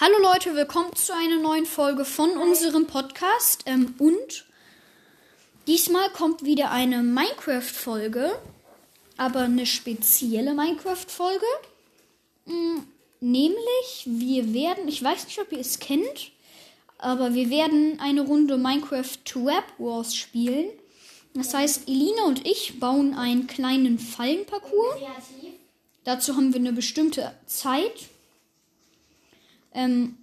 Hallo Leute, willkommen zu einer neuen Folge von unserem Podcast. Ähm, und diesmal kommt wieder eine Minecraft-Folge, aber eine spezielle Minecraft-Folge. Mm, nämlich, wir werden, ich weiß nicht, ob ihr es kennt, aber wir werden eine Runde Minecraft to Web Wars spielen. Das heißt, Elina und ich bauen einen kleinen Fallenparcours. Dazu haben wir eine bestimmte Zeit. Ähm,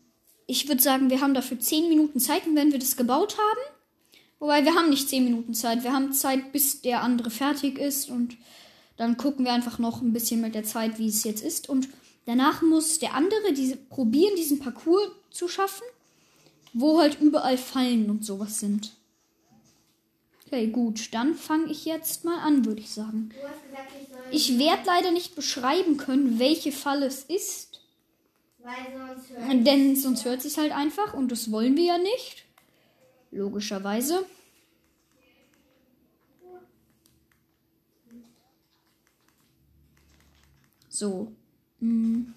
ich würde sagen, wir haben dafür 10 Minuten Zeit und wenn wir das gebaut haben. Wobei wir haben nicht 10 Minuten Zeit. Wir haben Zeit, bis der andere fertig ist und dann gucken wir einfach noch ein bisschen mit der Zeit, wie es jetzt ist. Und danach muss der andere diese, probieren, diesen Parcours zu schaffen, wo halt überall Fallen und sowas sind. Okay, gut. Dann fange ich jetzt mal an, würde ich sagen. Ich werde leider nicht beschreiben können, welche Falle es ist. Sonst Denn sonst hört sich halt einfach und das wollen wir ja nicht. Logischerweise. So. Hm.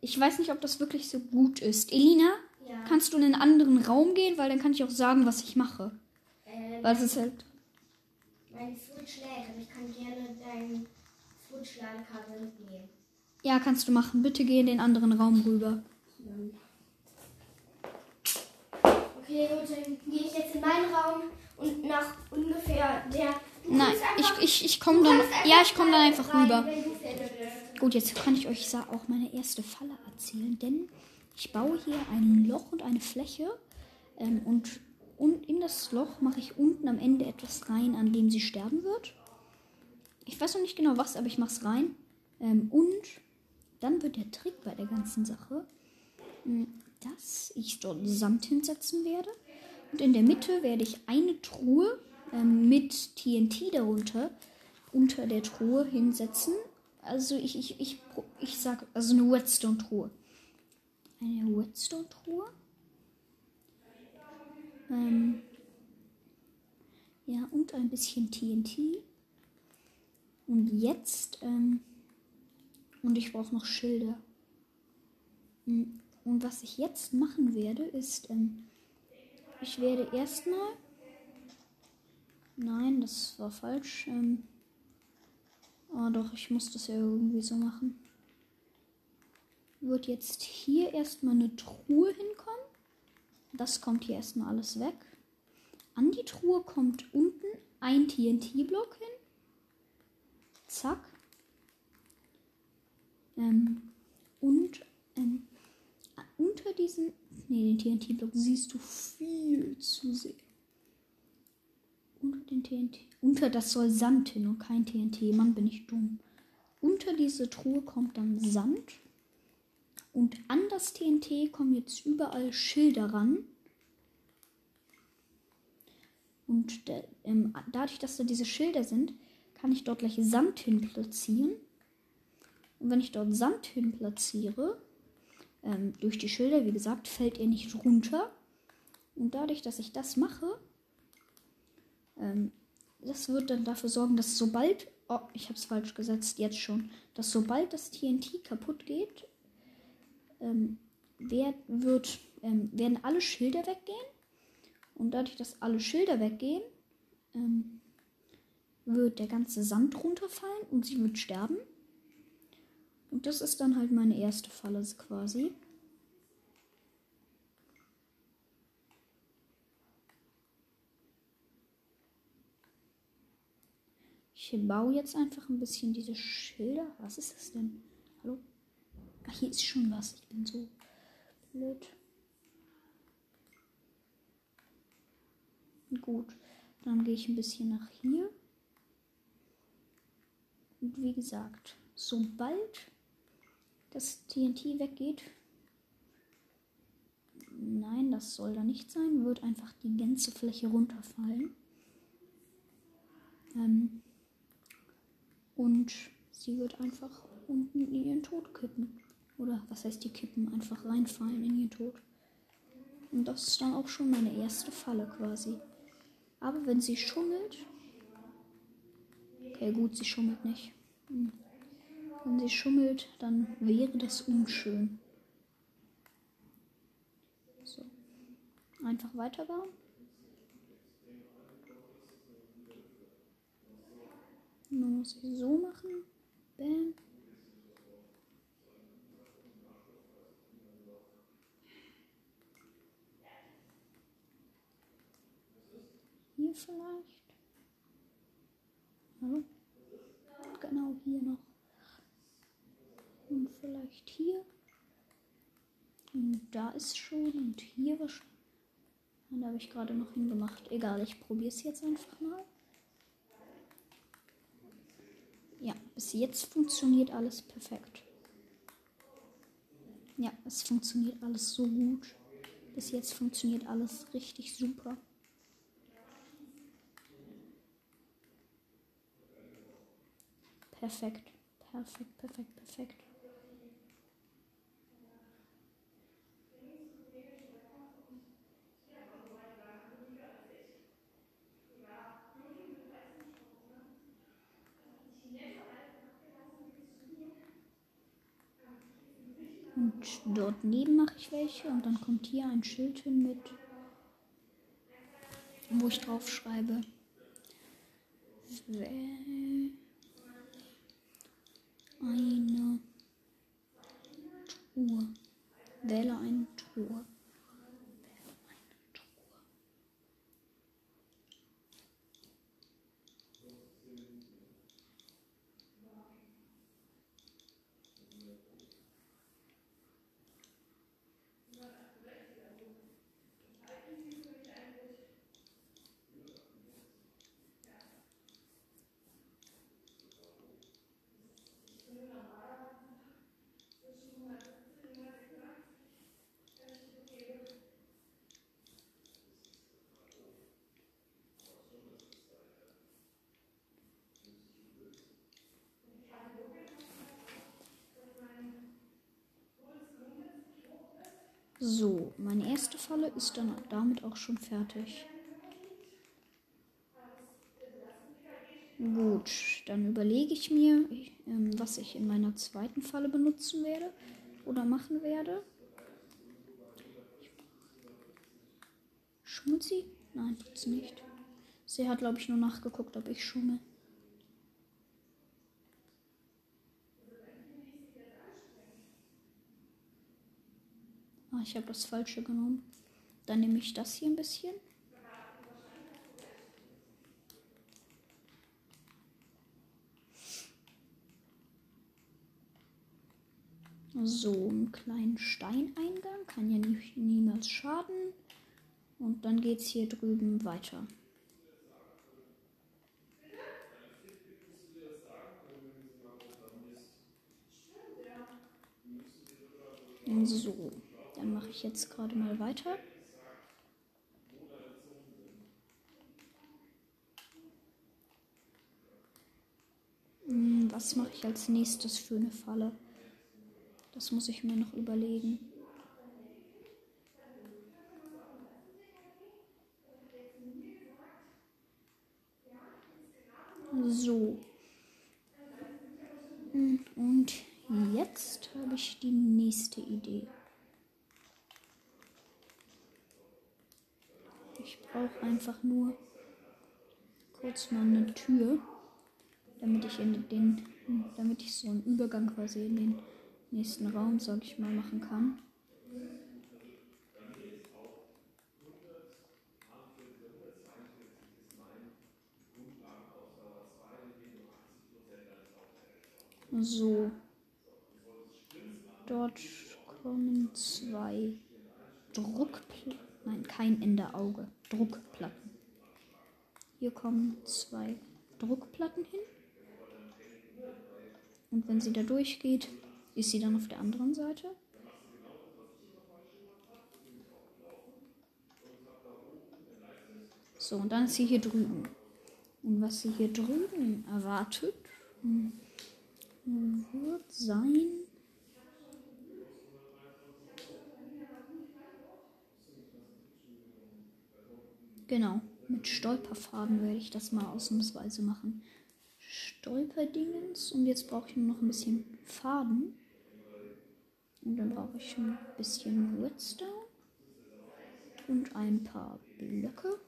Ich weiß nicht, ob das wirklich so gut ist. Elina, ja. kannst du in einen anderen Raum gehen? Weil dann kann ich auch sagen, was ich mache. Ähm, Weil es ist halt. Mein Switch aber ich kann gerne dein Switch-Ladekabel mitnehmen. Ja, kannst du machen. Bitte geh in den anderen Raum rüber. Okay, gut, dann gehe ich jetzt in meinen Raum und nach ungefähr der. Nein, ich, ich, ich komme dann. Ja, ich komme dann einfach rüber. Gut, jetzt kann ich euch auch meine erste Falle erzählen, denn ich baue hier ein Loch und eine Fläche ähm, und, und in das Loch mache ich unten am Ende etwas rein, an dem sie sterben wird. Ich weiß noch nicht genau was, aber ich mache es rein. Ähm, und dann wird der Trick bei der ganzen Sache, hm, dass ich dort Sand hinsetzen werde. Und in der Mitte werde ich eine Truhe ähm, mit TNT darunter unter der Truhe hinsetzen. Also ich, ich, ich, ich sag, also eine Whetstone-Truhe. Eine Whetstone-Truhe. Ähm, ja, und ein bisschen TNT. Und jetzt ähm, und ich brauche noch Schilder. Hm, und was ich jetzt machen werde, ist, ähm, ich werde erstmal. Nein, das war falsch. Ähm, oh doch, ich muss das ja irgendwie so machen. Wird jetzt hier erstmal eine Truhe hinkommen. Das kommt hier erstmal alles weg. An die Truhe kommt unten ein TNT-Block hin. Zack. Ähm, und ähm, unter diesen, nee, den TNT-Block siehst du viel zu sehen. Unter den TNT, unter das soll Sand hin und kein TNT. Mann, bin ich dumm. Unter diese Truhe kommt dann Sand. Und an das TNT kommen jetzt überall Schilder ran. Und der, ähm, dadurch, dass da diese Schilder sind, kann ich dort gleich Sand hin platzieren. Und wenn ich dort Sand hin platziere, ähm, durch die Schilder, wie gesagt, fällt er nicht runter. Und dadurch, dass ich das mache, ähm, das wird dann dafür sorgen, dass sobald, oh, ich habe es falsch gesetzt, jetzt schon, dass sobald das TNT kaputt geht, ähm, wer, wird, ähm, werden alle Schilder weggehen. Und dadurch, dass alle Schilder weggehen, ähm, wird der ganze Sand runterfallen und sie wird sterben. Und das ist dann halt meine erste Falle quasi. Ich baue jetzt einfach ein bisschen diese Schilder. Was ist das denn? Hallo? Ach, hier ist schon was. Ich bin so blöd. Gut, dann gehe ich ein bisschen nach hier. Und wie gesagt, sobald das TNT weggeht. Nein, das soll da nicht sein. Wird einfach die ganze Fläche runterfallen. Ähm und sie wird einfach unten in ihren Tod kippen. Oder was heißt die kippen? Einfach reinfallen in ihren Tod. Und das ist dann auch schon meine erste Falle quasi. Aber wenn sie schummelt. Okay, gut, sie schummelt nicht. Wenn sie schummelt, dann wäre das unschön. Einfach weiterbauen. Nun muss ich so machen. Bam. Hier vielleicht. Hallo? Genau hier noch. Und vielleicht hier. Und da ist schon. Und hier wahrscheinlich. Und da habe ich gerade noch hingemacht. Egal, ich probiere es jetzt einfach mal. Ja, bis jetzt funktioniert alles perfekt. Ja, es funktioniert alles so gut. Bis jetzt funktioniert alles richtig super. Perfekt, perfekt, perfekt, perfekt. Und dort neben mache ich welche und dann kommt hier ein Schild hin mit, wo ich drauf schreibe. Eine Truhe. Wähle eine Truhe. So, meine erste Falle ist dann damit auch schon fertig. Gut, dann überlege ich mir, ähm, was ich in meiner zweiten Falle benutzen werde oder machen werde. Schummelt sie? Nein, tut sie nicht. Sie hat, glaube ich, nur nachgeguckt, ob ich schummel. Ich habe das falsche genommen. Dann nehme ich das hier ein bisschen. So, einen kleinen Steineingang. Kann ja nie, niemals schaden. Und dann geht es hier drüben weiter. So. Dann mache ich jetzt gerade mal weiter. Hm, was mache ich als nächstes für eine Falle? Das muss ich mir noch überlegen. So. Hm, und jetzt habe ich die nächste Idee. Ich brauche einfach nur kurz mal eine Tür, damit ich in den, damit ich so einen Übergang quasi in den nächsten Raum, sag ich mal, machen kann. So. Dort kommen zwei Druckplatten. Nein, kein Enderauge. Druckplatten. Hier kommen zwei Druckplatten hin. Und wenn sie da durchgeht, ist sie dann auf der anderen Seite. So, und dann ist sie hier drüben. Und was sie hier drüben erwartet, hm, wird sein, Genau, mit Stolperfaden werde ich das mal ausnahmsweise machen. Stolperdingens und jetzt brauche ich nur noch ein bisschen Faden. Und dann brauche ich ein bisschen Redstone. Und ein paar Blöcke.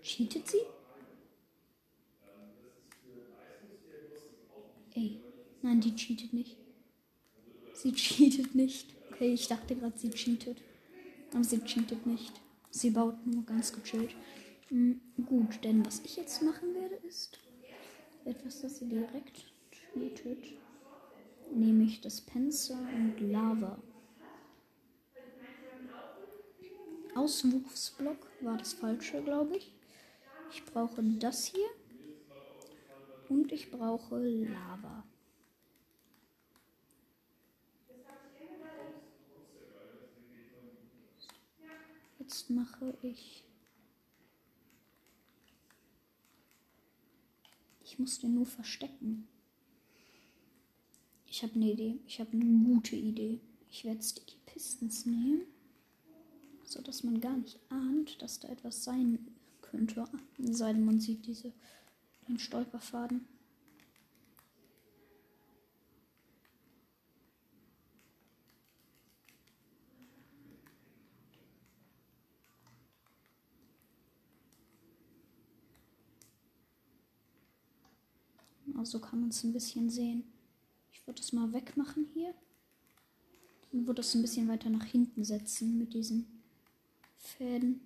Cheatet sie? Ey, nein, die cheatet nicht. Sie cheatet nicht. Okay, ich dachte gerade, sie cheatet. Aber sie cheatet nicht. Sie baut nur ganz gechillt. Mhm, gut, denn was ich jetzt machen werde, ist etwas, das sie direkt cheatet. Nämlich das Penzer und Lava. Auswuchsblock war das falsche, glaube ich. Ich brauche das hier. Und ich brauche Lava. Jetzt mache ich. Ich muss den nur verstecken. Ich habe eine Idee. Ich habe eine gute Idee. Ich werde Sticky Pistons nehmen, so dass man gar nicht ahnt, dass da etwas sein könnte. Sei denn, man sieht diese den Stolperfaden. Also kann man es ein bisschen sehen. Ich würde es mal wegmachen hier. Und würde es ein bisschen weiter nach hinten setzen mit diesen Fäden.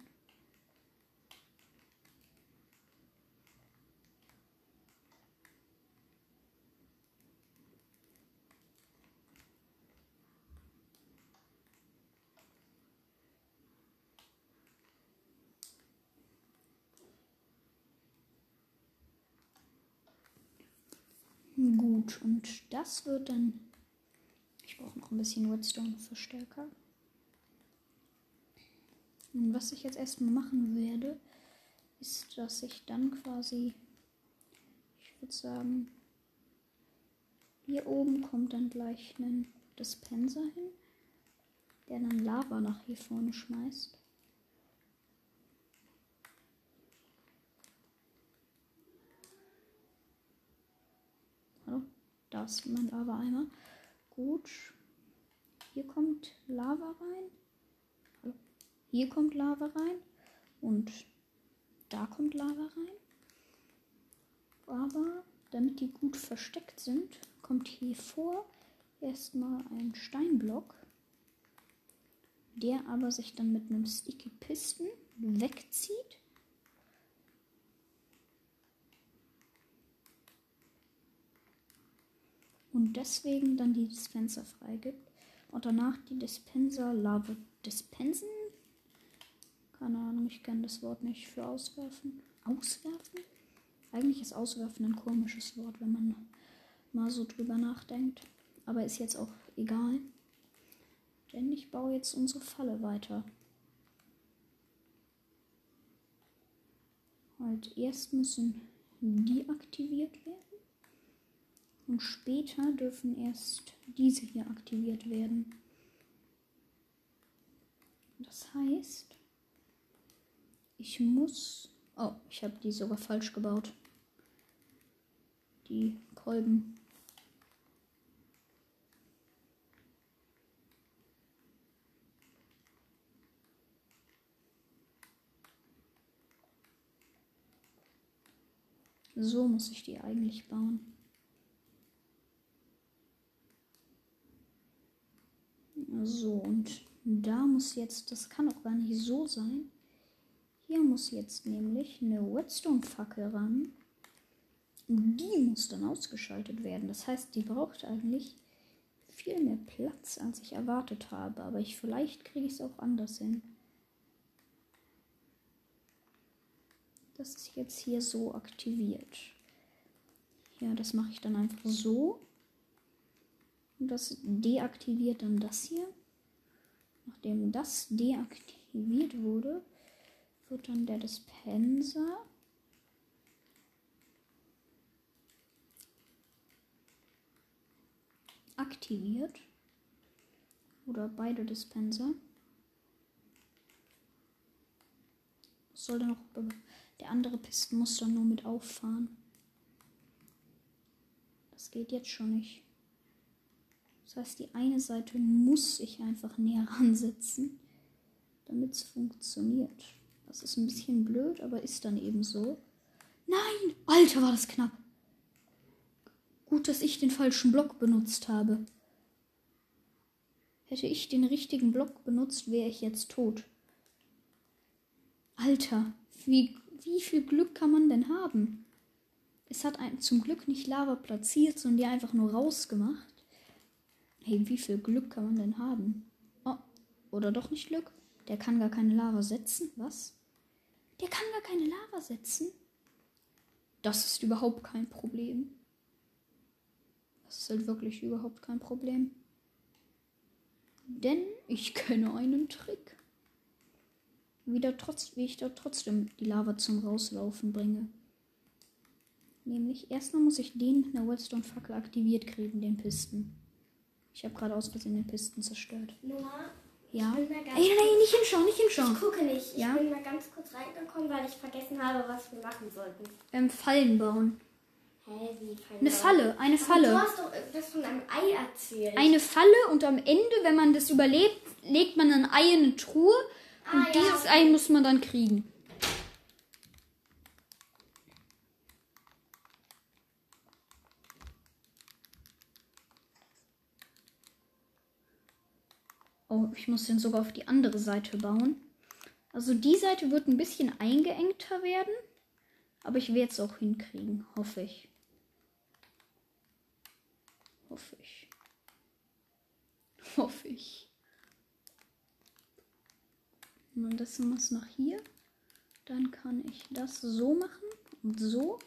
Gut, und das wird dann. Ich brauche noch ein bisschen Redstone-Verstärker. Und was ich jetzt erstmal machen werde, ist, dass ich dann quasi. Ich würde sagen. Hier oben kommt dann gleich ein Dispenser hin, der dann Lava nach hier vorne schmeißt. Da ist mein Lava-Eimer. Gut. Hier kommt Lava rein. Hier kommt Lava rein. Und da kommt Lava rein. Aber damit die gut versteckt sind, kommt hier vor erstmal ein Steinblock, der aber sich dann mit einem Sticky Piston wegzieht deswegen dann die Dispenser freigibt und danach die Dispenser Lava dispensen. Keine Ahnung, ich kenne das Wort nicht für auswerfen. Auswerfen? Eigentlich ist auswerfen ein komisches Wort, wenn man mal so drüber nachdenkt. Aber ist jetzt auch egal. Denn ich baue jetzt unsere Falle weiter. Halt, erst müssen die aktiviert werden. Und später dürfen erst diese hier aktiviert werden. Das heißt, ich muss... Oh, ich habe die sogar falsch gebaut. Die Kolben. So muss ich die eigentlich bauen. So, und da muss jetzt, das kann auch gar nicht so sein. Hier muss jetzt nämlich eine Redstone-Fackel ran. Die muss dann ausgeschaltet werden. Das heißt, die braucht eigentlich viel mehr Platz, als ich erwartet habe. Aber ich, vielleicht kriege ich es auch anders hin. Das ist jetzt hier so aktiviert. Ja, das mache ich dann einfach so. Das deaktiviert dann das hier. Nachdem das deaktiviert wurde, wird dann der Dispenser aktiviert. Oder beide Dispenser. soll dann noch. Der andere Pisten muss dann nur mit auffahren. Das geht jetzt schon nicht. Das heißt, die eine Seite muss ich einfach näher ransetzen, damit es funktioniert. Das ist ein bisschen blöd, aber ist dann eben so. Nein! Alter, war das knapp. Gut, dass ich den falschen Block benutzt habe. Hätte ich den richtigen Block benutzt, wäre ich jetzt tot. Alter, wie, wie viel Glück kann man denn haben? Es hat ein, zum Glück nicht Lava platziert, sondern die einfach nur rausgemacht. Hey, wie viel Glück kann man denn haben? Oh, oder doch nicht Glück? Der kann gar keine Lava setzen. Was? Der kann gar keine Lava setzen? Das ist überhaupt kein Problem. Das ist halt wirklich überhaupt kein Problem. Denn ich kenne einen Trick. Wieder trotz, wie ich da trotzdem die Lava zum Rauslaufen bringe. Nämlich, erstmal muss ich den mit einer Wellstone-Fackel aktiviert kriegen, den Pisten. Ich habe gerade aus Versehen den Pisten zerstört. Noah, Ja. ich Ey, nein, nicht hinschauen, nicht hinschauen. Ich gucke nicht. Ich Ja? bin mal ganz kurz reingekommen, weil ich vergessen habe, was wir machen sollten. Ähm, Fallen bauen. Hä, wie fallen Eine Falle, eine Aber Du Falle. hast doch irgendwas von einem Ei erzählt. Eine Falle und am Ende, wenn man das überlebt, legt man ein Ei in eine Truhe und Ah, ja, dieses okay. Ei muss man dann kriegen. Ich muss den sogar auf die andere Seite bauen. Also die Seite wird ein bisschen eingeengter werden, aber ich werde es auch hinkriegen, hoffe ich. Hoffe ich. Hoffe ich. Und das muss nach hier. Dann kann ich das so machen und so.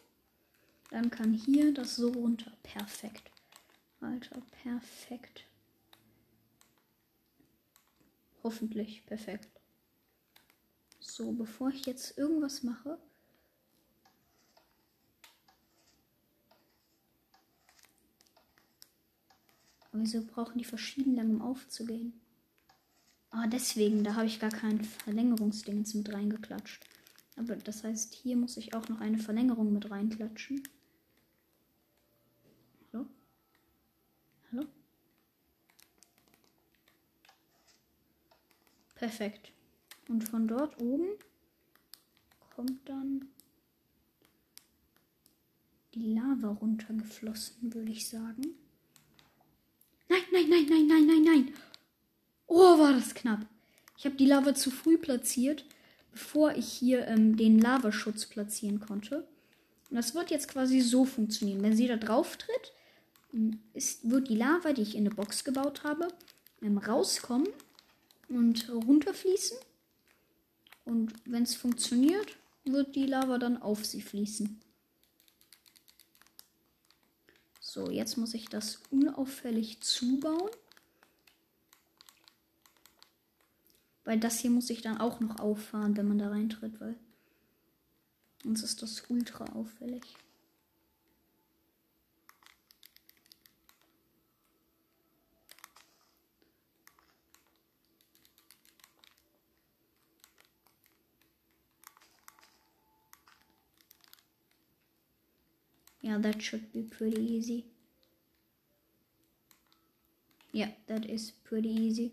Dann kann hier das so runter. Perfekt. Alter, perfekt. Hoffentlich perfekt. So, bevor ich jetzt irgendwas mache. Wieso brauchen die verschieden lange, um aufzugehen? Ah, deswegen, da habe ich gar kein Verlängerungsdingens mit reingeklatscht. Aber das heißt, hier muss ich auch noch eine Verlängerung mit reinklatschen. Hallo? Hallo? Perfekt. Und von dort oben kommt dann die Lava runtergeflossen, würde ich sagen. Nein, nein, nein, nein, nein, nein, nein. Oh, war das knapp. Ich habe die Lava zu früh platziert, bevor ich hier ähm, den Lavaschutz platzieren konnte. Und das wird jetzt quasi so funktionieren. Wenn sie da drauf tritt, ist, wird die Lava, die ich in eine Box gebaut habe, ähm, rauskommen und runterfließen. Und wenn es funktioniert, wird die Lava dann auf sie fließen. So, jetzt muss ich das unauffällig zubauen. Weil das hier muss ich dann auch noch auffahren, wenn man da reintritt, weil sonst ist das ultra auffällig. Yeah, that should be pretty easy. Yeah, that is pretty easy.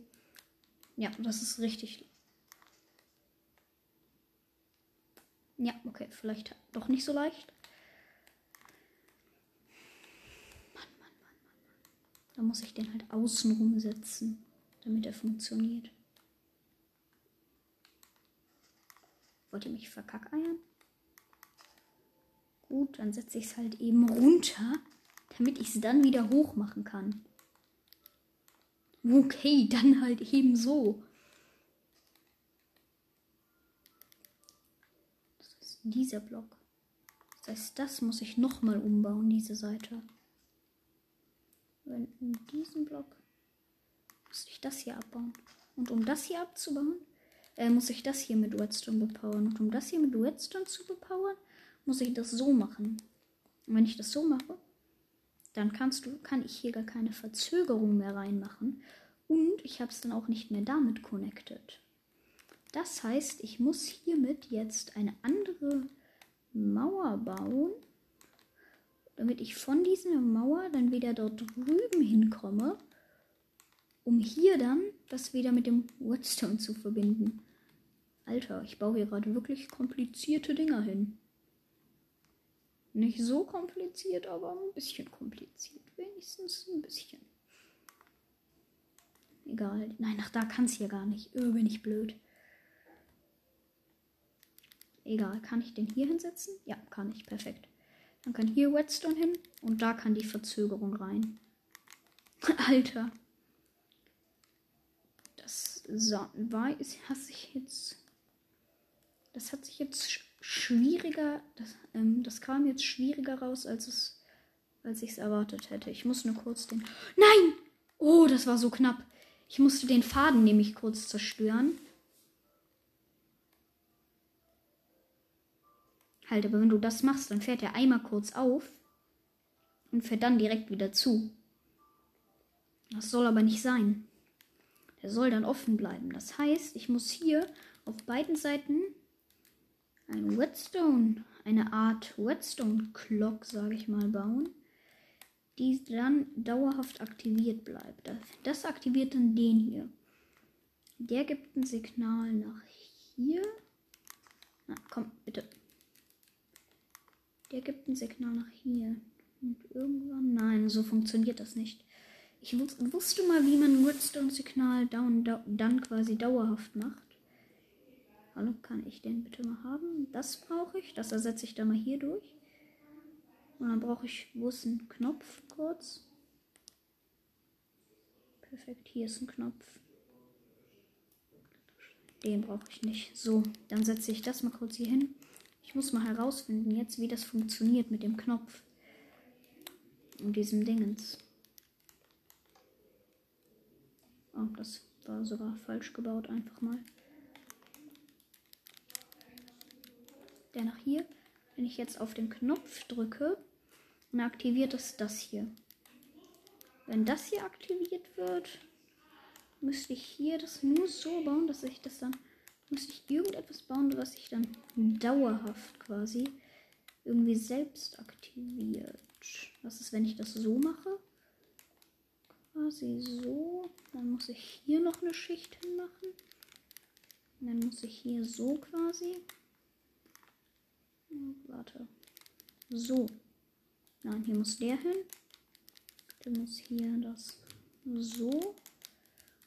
Ja, das ist richtig. Ja, okay, vielleicht doch nicht so leicht. Mann, Mann, Mann, Mann, Mann. Da muss ich den halt außenrum setzen, damit er funktioniert. Wollt ihr mich verkackeiern? Gut, dann setze ich es halt eben runter, damit ich es dann wieder hoch machen kann. Okay, dann halt eben so. Das ist dieser Block. Das heißt, das muss ich nochmal umbauen, diese Seite. Wenn in diesem Block muss ich das hier abbauen. Und um das hier abzubauen, äh, muss ich das hier mit Redstone bepowern. Und um das hier mit Redstone zu bepowern, muss ich das so machen. Und wenn ich das so mache, dann kannst du, kann ich hier gar keine Verzögerung mehr reinmachen. Und ich habe es dann auch nicht mehr damit connected. Das heißt, ich muss hiermit jetzt eine andere Mauer bauen, damit ich von dieser Mauer dann wieder dort drüben hinkomme um hier dann das wieder mit dem Redstone zu verbinden. Alter, ich baue hier gerade wirklich komplizierte Dinger hin. Nicht so kompliziert, aber ein bisschen kompliziert. Wenigstens ein bisschen. Egal. Nein, nach da kann es hier gar nicht. Öh, bin ich blöd. Egal. Kann ich den hier hinsetzen? Ja, kann ich. Perfekt. Dann kann hier Redstone hin und da kann die Verzögerung rein. Alter. Das war, ist, hat sich jetzt. Das hat sich jetzt schwieriger. Das, ähm, das kam jetzt schwieriger raus, als es, als ich es erwartet hätte. Ich muss nur kurz den. Nein! Oh, das war so knapp. Ich musste den Faden nämlich kurz zerstören. Halt, aber wenn du das machst, dann fährt er einmal kurz auf und fährt dann direkt wieder zu. Das soll aber nicht sein. Der soll dann offen bleiben. Das heißt, ich muss hier auf beiden Seiten ein Whetstone, eine Art Whetstone Clock, sage ich mal, bauen, die dann dauerhaft aktiviert bleibt. Das aktiviert dann den hier. Der gibt ein Signal nach hier. Na, komm, bitte. Der gibt ein Signal nach hier. Und irgendwann. Nein, so funktioniert das nicht. Ich wus wusste mal, wie man ein Redstone-Signal dann quasi dauerhaft macht. Hallo, kann ich den bitte mal haben? Das brauche ich. Das ersetze ich dann mal hier durch. Und dann brauche ich, wo ist ein Knopf kurz? Perfekt, hier ist ein Knopf. Den brauche ich nicht. So, dann setze ich das mal kurz hier hin. Ich muss mal herausfinden jetzt, wie das funktioniert mit dem Knopf. Und diesem Dingens. Oh, das war sogar falsch gebaut, einfach mal. Der nach hier. Wenn ich jetzt auf den Knopf drücke, dann aktiviert es das hier. Wenn das hier aktiviert wird, müsste ich hier das nur so bauen, dass ich das dann müsste ich irgendetwas bauen, was sich dann dauerhaft quasi irgendwie selbst aktiviert. Was ist, wenn ich das so mache? Quasi so. Dann muss ich hier noch eine Schicht hinmachen. Und dann muss ich hier so quasi. Warte. So. Nein, hier muss der hin. Dann muss hier das so.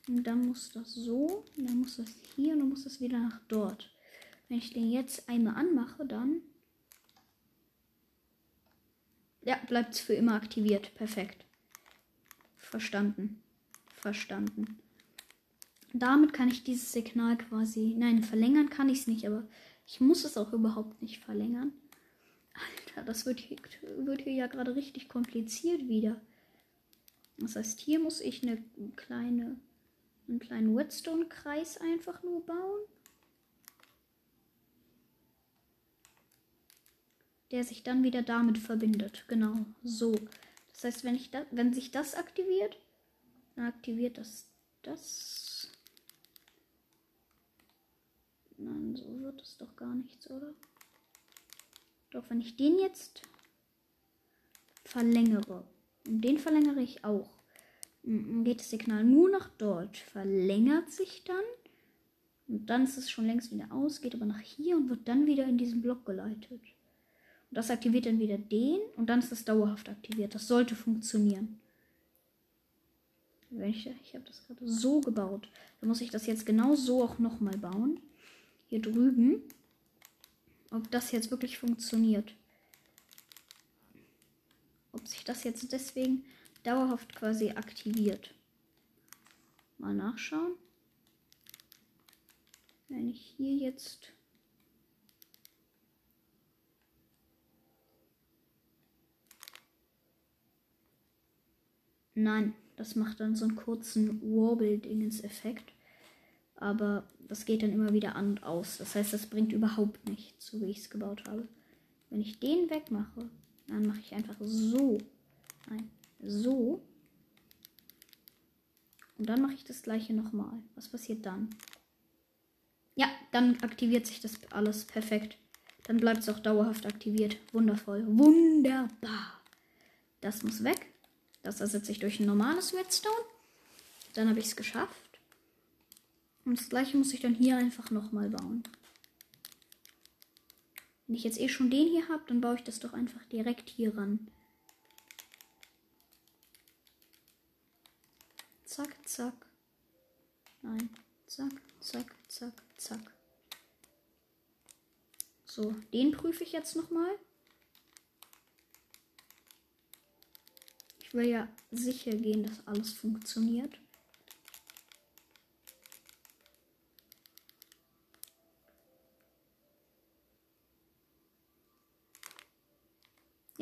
Und dann muss das so. Und dann muss das hier und dann muss das wieder nach dort. Wenn ich den jetzt einmal anmache, dann. Ja, bleibt es für immer aktiviert. Perfekt. Verstanden. Verstanden. Damit kann ich dieses Signal quasi. Nein, verlängern kann ich es nicht, aber ich muss es auch überhaupt nicht verlängern. Alter, das wird hier, wird hier ja gerade richtig kompliziert wieder. Das heißt, hier muss ich eine kleine, einen kleinen Whetstone-Kreis einfach nur bauen. Der sich dann wieder damit verbindet. Genau, so. Das heißt, wenn, ich da, wenn sich das aktiviert, dann aktiviert das das. Nein, so wird es doch gar nichts, oder? Doch wenn ich den jetzt verlängere, und den verlängere ich auch, dann geht das Signal nur nach dort, verlängert sich dann und dann ist es schon längst wieder aus, geht aber nach hier und wird dann wieder in diesen Block geleitet. Und das aktiviert dann wieder den und dann ist es dauerhaft aktiviert. Das sollte funktionieren. Ich, ich habe das gerade so gebaut. Dann muss ich das jetzt genau so auch nochmal bauen. Hier drüben ob das jetzt wirklich funktioniert. Ob sich das jetzt deswegen dauerhaft quasi aktiviert. Mal nachschauen. Wenn ich hier jetzt Nein, das macht dann so einen kurzen Wobble-Dingens-Effekt. Aber das geht dann immer wieder an und aus. Das heißt, das bringt überhaupt nichts, so wie ich es gebaut habe. Wenn ich den wegmache, dann mache ich einfach so. Nein, so. Und dann mache ich das gleiche nochmal. Was passiert dann? Ja, dann aktiviert sich das alles perfekt. Dann bleibt es auch dauerhaft aktiviert. Wundervoll. Wunderbar. Das muss weg. Das ersetze ich durch ein normales Redstone. Dann habe ich es geschafft. Und das gleiche muss ich dann hier einfach nochmal bauen. Wenn ich jetzt eh schon den hier habe, dann baue ich das doch einfach direkt hier ran. Zack, zack. Nein. Zack, zack, zack, zack. So, den prüfe ich jetzt nochmal. Ich will ja sicher gehen, dass alles funktioniert.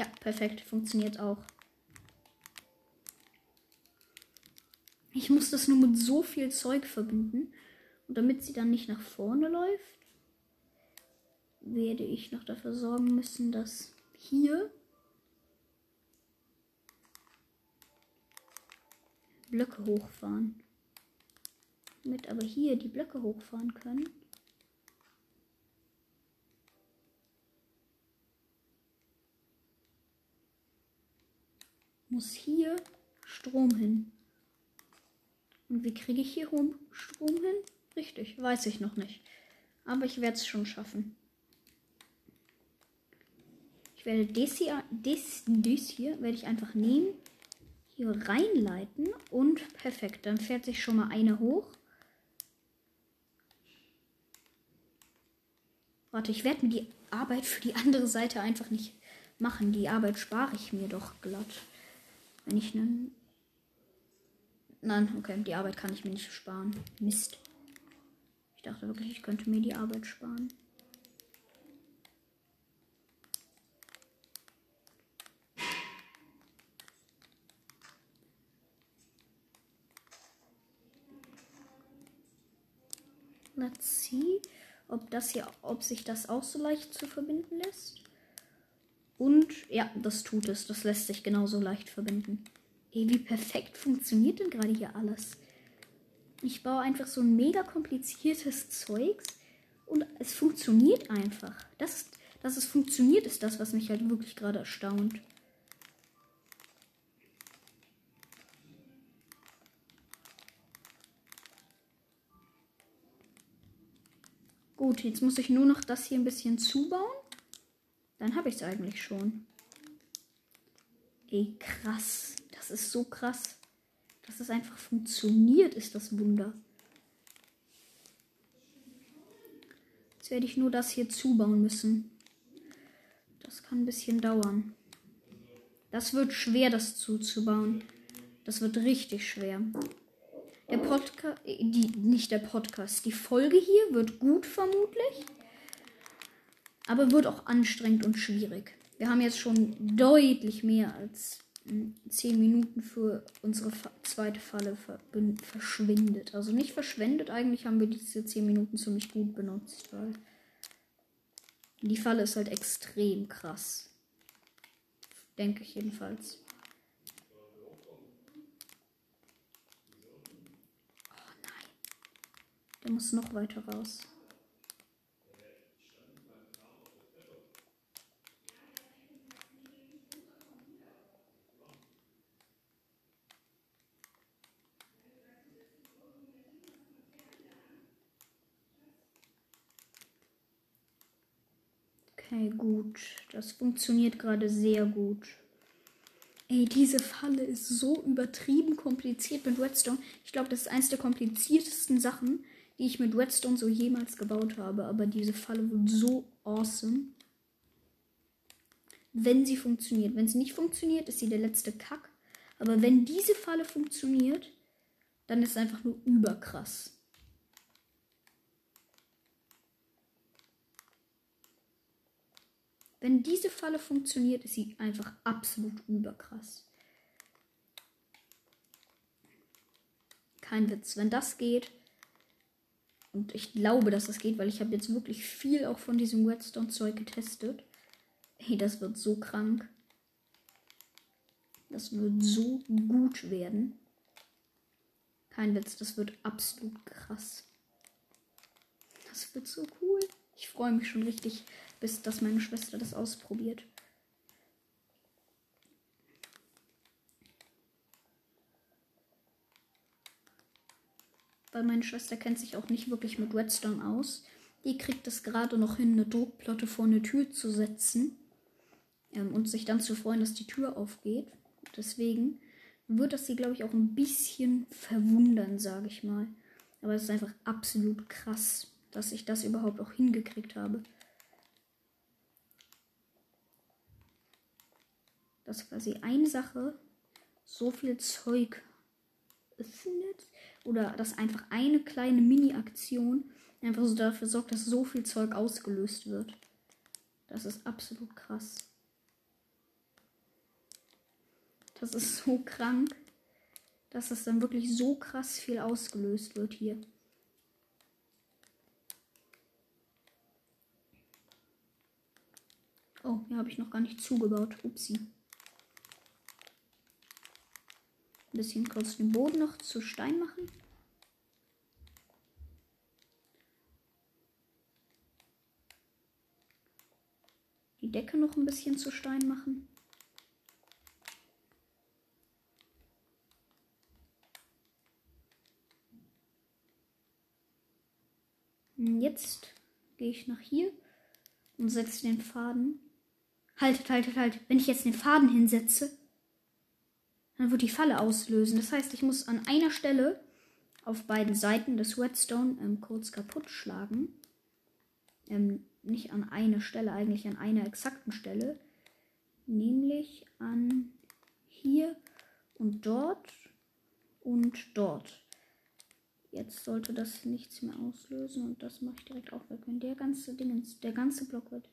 Ja, perfekt. Funktioniert auch. Ich muss das nur mit so viel Zeug verbinden. Und damit sie dann nicht nach vorne läuft, werde ich noch dafür sorgen müssen, dass hier Blöcke hochfahren. Damit aber hier die Blöcke hochfahren können. Muss hier Strom hin. Und wie kriege ich hier Strom hin? Richtig, weiß ich noch nicht. Aber ich werde es schon schaffen. Ich werde das hier, das, das hier werde ich einfach nehmen, hier reinleiten und perfekt. Dann fährt sich schon mal eine hoch. Warte, ich werde mir die Arbeit für die andere Seite einfach nicht machen. Die Arbeit spare ich mir doch glatt. Wenn ich einen. Nein, okay, die Arbeit kann ich mir nicht sparen. Mist. Ich dachte wirklich, ich könnte mir die Arbeit sparen. Let's see, ob das hier, ob sich das auch so leicht zu verbinden lässt. Und ja, das tut es. Das lässt sich genauso leicht verbinden. Ey, wie perfekt funktioniert denn gerade hier alles? Ich baue einfach so ein mega kompliziertes Zeugs und es funktioniert einfach. Das, dass es funktioniert, ist das, was mich halt wirklich gerade erstaunt. Gut, jetzt muss ich nur noch das hier ein bisschen zubauen. Dann habe ich es eigentlich schon. Ey, krass. Das ist so krass. Dass es einfach funktioniert, ist das Wunder. Jetzt werde ich nur das hier zubauen müssen. Das kann ein bisschen dauern. Das wird schwer, das zuzubauen. Das wird richtig schwer. Der Podcast, die, nicht der Podcast, die Folge hier wird gut vermutlich, aber wird auch anstrengend und schwierig. Wir haben jetzt schon deutlich mehr als 10 Minuten für unsere zweite Falle verschwindet. Also nicht verschwendet, eigentlich haben wir diese 10 Minuten ziemlich gut benutzt, weil die Falle ist halt extrem krass. Denke ich jedenfalls. Oh nein. Der muss noch weiter raus. Okay, gut. Das funktioniert gerade sehr gut. Ey, diese Falle ist so übertrieben kompliziert mit Redstone. Ich glaube, das ist eines der kompliziertesten Sachen, die ich mit Redstone so jemals gebaut habe. Aber diese Falle wird so awesome. Wenn sie funktioniert. Wenn sie nicht funktioniert, ist sie der letzte Kack. Aber wenn diese Falle funktioniert, dann ist es einfach nur überkrass. Wenn diese Falle funktioniert, ist sie einfach absolut überkrass. Kein Witz. Wenn das geht, und ich glaube, dass das geht, weil ich habe jetzt wirklich viel auch von diesem Redstone-Zeug getestet. Hey, das wird so krank. Das wird so gut werden. Kein Witz, das wird absolut krass. Das wird so cool. Ich freue mich schon richtig bis dass meine Schwester das ausprobiert. weil meine Schwester kennt sich auch nicht wirklich mit Redstone aus. Die kriegt es gerade noch hin, eine Druckplatte vor eine Tür zu setzen ähm, und sich dann zu freuen, dass die Tür aufgeht. Deswegen wird das sie, glaube ich, auch ein bisschen verwundern, sage ich mal. Aber es ist einfach absolut krass, dass ich das überhaupt auch hingekriegt habe. Dass quasi eine Sache so viel Zeug öffnet. Oder dass einfach eine kleine Mini-Aktion einfach so dafür sorgt, dass so viel Zeug ausgelöst wird. Das ist absolut krass. Das ist so krank, dass es dann wirklich so krass viel ausgelöst wird hier. Oh, hier habe ich noch gar nicht zugebaut. Upsi. Ein bisschen kurz den Boden noch zu Stein machen. Die Decke noch ein bisschen zu Stein machen. Jetzt gehe ich nach hier und setze den Faden. Haltet, haltet, haltet. Wenn ich jetzt den Faden hinsetze, dann wird die Falle auslösen. Das heißt, ich muss an einer Stelle auf beiden Seiten des Redstone ähm, kurz kaputt schlagen. Ähm, nicht an einer Stelle, eigentlich an einer exakten Stelle. Nämlich an hier und dort und dort. Jetzt sollte das nichts mehr auslösen und das mache ich direkt auch weg. Wenn der ganze Ding, der ganze Block wird.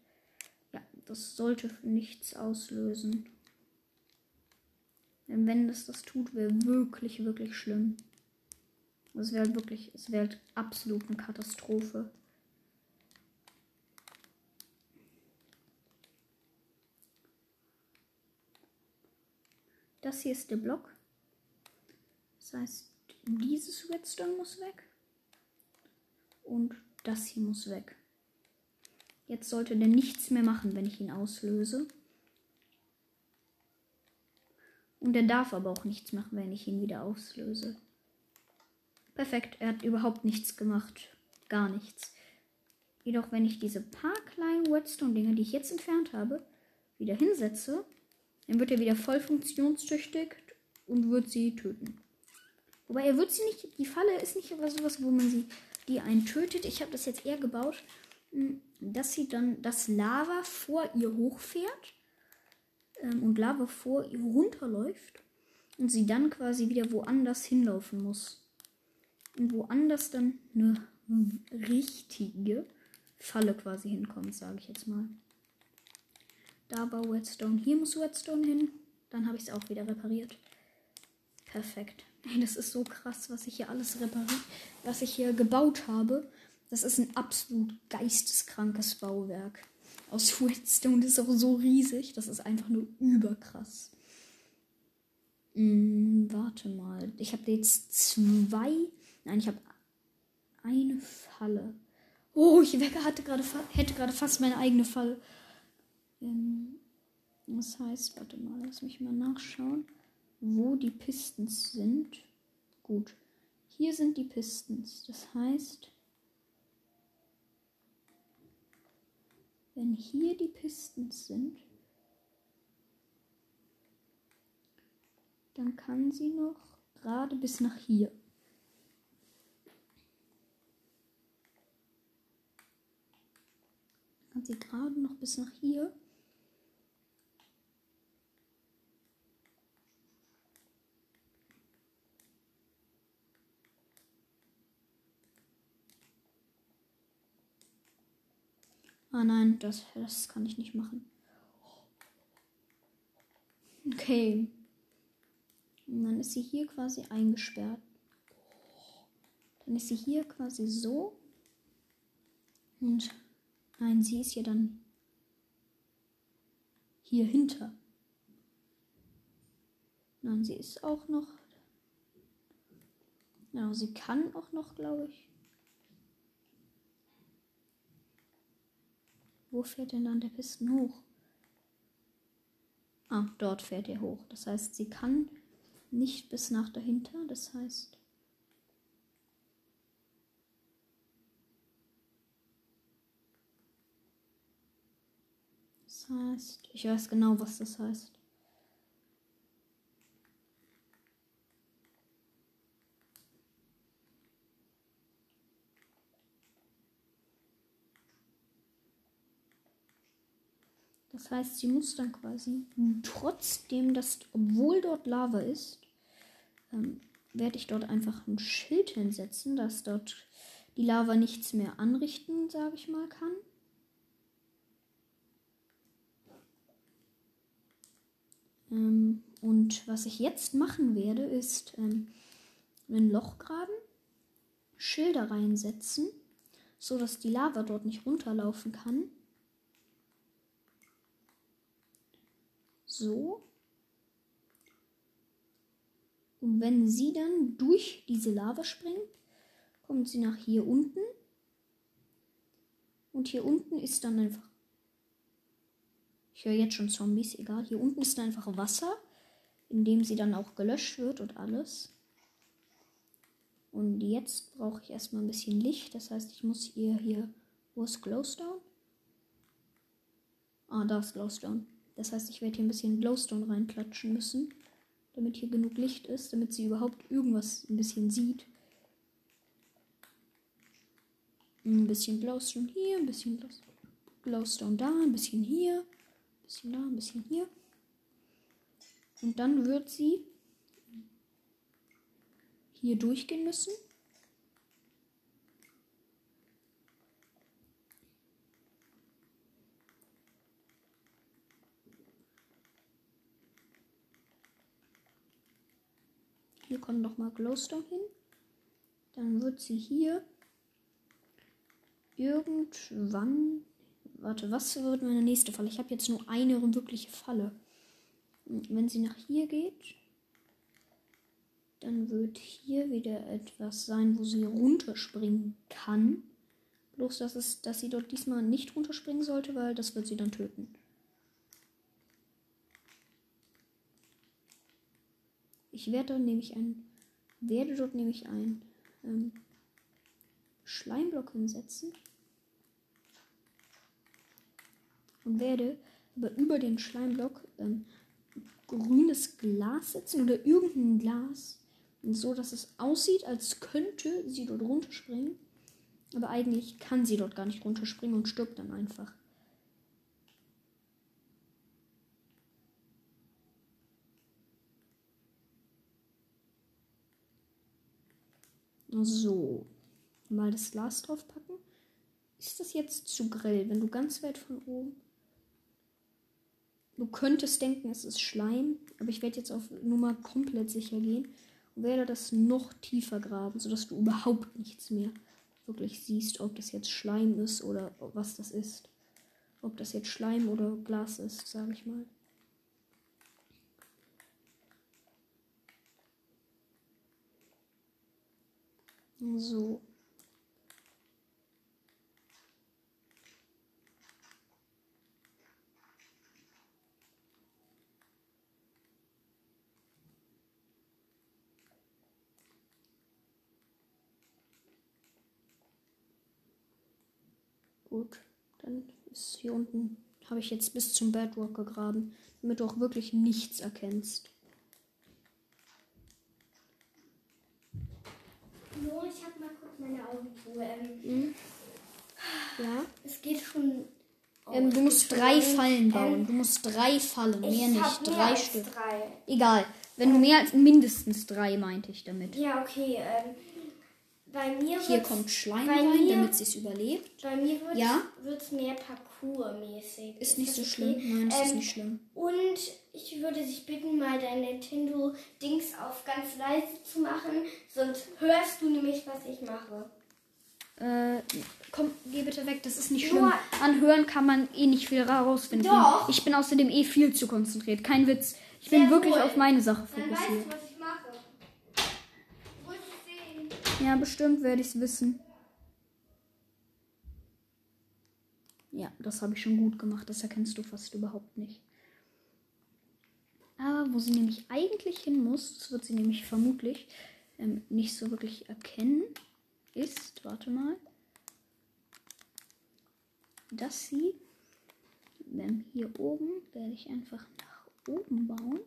Ja, das sollte nichts auslösen. Denn wenn das das tut, wäre wirklich, wirklich schlimm. Es wäre halt wirklich, es wäre halt absolut eine Katastrophe. Das hier ist der Block. Das heißt, dieses Redstone muss weg. Und das hier muss weg. Jetzt sollte der nichts mehr machen, wenn ich ihn auslöse. Und er darf aber auch nichts machen, wenn ich ihn wieder auslöse. Perfekt, er hat überhaupt nichts gemacht. Gar nichts. Jedoch, wenn ich diese paar kleinen Redstone-Dinger, die ich jetzt entfernt habe, wieder hinsetze, dann wird er wieder voll funktionstüchtig und wird sie töten. Wobei er wird sie nicht, die Falle ist nicht sowas, wo man sie, die einen tötet. Ich habe das jetzt eher gebaut, hm, dass sie dann, das Lava vor ihr hochfährt ähm, und Lava vor ihr runterläuft und sie dann quasi wieder woanders hinlaufen muss. Und woanders dann eine richtige Falle quasi hinkommt, sage ich jetzt mal. Da war Redstone, hier muss Redstone hin. Dann habe ich es auch wieder repariert. Perfekt. Ey, das ist so krass, was ich hier alles repariert, was ich hier gebaut habe. Das ist ein absolut geisteskrankes Bauwerk. Aus Redstone ist auch so riesig. Das ist einfach nur überkrass. Hm, warte mal. Ich habe jetzt zwei. Nein, ich habe eine Falle. Oh, ich hatte gerade hätte gerade fast meine eigene Falle. Ähm, das heißt, warte mal, lass mich mal nachschauen wo die Pistons sind. Gut, hier sind die Pistons. Das heißt, wenn hier die Pistons sind, dann kann sie noch gerade bis nach hier. Kann sie gerade noch bis nach hier. Ah nein, das, das kann ich nicht machen. Okay. Und dann ist sie hier quasi eingesperrt. Dann ist sie hier quasi so. Und nein, sie ist ja dann hier hinter. Nein, sie ist auch noch. Ja, sie kann auch noch, glaube ich. Wo fährt denn dann der Pisten hoch? Ah, dort fährt er hoch. Das heißt, sie kann nicht bis nach dahinter. Das heißt. Das heißt. Ich weiß genau, was das heißt. Das heißt, sie muss dann quasi trotzdem, dass, obwohl dort Lava ist, ähm, werde ich dort einfach ein Schild hinsetzen, dass dort die Lava nichts mehr anrichten, sage ich mal, kann. Ähm, und was ich jetzt machen werde, ist ähm, ein Loch graben, Schilder reinsetzen, so dass die Lava dort nicht runterlaufen kann. So. Und wenn sie dann durch diese Lava springt, kommt sie nach hier unten. Und hier unten ist dann einfach. Ich höre jetzt schon Zombies, egal. Hier unten ist dann einfach Wasser, in dem sie dann auch gelöscht wird und alles. Und jetzt brauche ich erstmal ein bisschen Licht. Das heißt, ich muss ihr hier. Wo ist Glowstone? Ah, da ist Glowstone. Das heißt, ich werde hier ein bisschen Glowstone reinklatschen müssen, damit hier genug Licht ist, damit sie überhaupt irgendwas ein bisschen sieht. Ein bisschen Glowstone hier, ein bisschen Glowstone da, ein bisschen hier, ein bisschen da, ein bisschen hier. Und dann wird sie hier durchgehen müssen. Hier kommt noch mal Glowstone hin. Dann wird sie hier irgendwann. Warte, was wird meine nächste Falle? Ich habe jetzt nur eine wirkliche Falle. Wenn sie nach hier geht, dann wird hier wieder etwas sein, wo sie runterspringen kann. Bloß, dass, es, dass sie dort diesmal nicht runterspringen sollte, weil das wird sie dann töten. Ich werde dort nämlich ein, werde dort nämlich ein ähm, Schleimblock hinsetzen und werde aber über den Schleimblock ähm, grünes Glas setzen oder irgendein Glas, so dass es aussieht, als könnte sie dort runterspringen. Aber eigentlich kann sie dort gar nicht runterspringen und stirbt dann einfach. So. Mal das Glas drauf packen. Ist das jetzt zu grell, wenn du ganz weit von oben. Du könntest denken, es ist Schleim, aber ich werde jetzt auf Nummer komplett sicher gehen und werde das noch tiefer graben, sodass du überhaupt nichts mehr wirklich siehst, ob das jetzt Schleim ist oder was das ist. Ob das jetzt Schleim oder Glas ist, sage ich mal. So. Gut, dann ist hier unten, habe ich jetzt bis zum Bedrock gegraben, damit du auch wirklich nichts erkennst. Nur, ich habe mal kurz meine Augen zu. Ähm, Mhm. Ja. es geht schon. oh, Ähm, du geht musst drei. Fallen bauen. Ähm, Du musst drei Fallen, mehr ich nicht. Drei Stück. Drei. Egal. Wenn du mehr als mindestens drei meinte ich damit. Ja, okay. Ähm, bei mir Hier kommt Schleim rein, damit sie es überlebt. Bei mir wird Ja? es mehr Parcours-mäßig. Ist nicht das so okay? schlimm. Nein, das ist Ähm, nicht schlimm. Und ich würde dich bitten, mal dein Nintendo-Dings auf ganz leise zu machen, sonst hörst du nämlich, was ich mache. Äh, komm, geh bitte weg, das ist nicht Nur- schlimm. Anhören kann man eh nicht viel herausfinden. Doch. Ich bin außerdem eh viel zu konzentriert. Kein Witz. Ich bin Sehr wirklich wohl. auf meine Sache fokussiert. du, was ich mache. Du wirst es sehen. Ja, bestimmt werde ich es wissen. Ja, das habe ich schon gut gemacht. Das erkennst du fast überhaupt nicht. Aber wo sie nämlich eigentlich hin muss, das wird sie nämlich vermutlich ähm, nicht so wirklich erkennen, ist, warte mal, dass sie ähm, hier oben werde ich einfach nach oben bauen.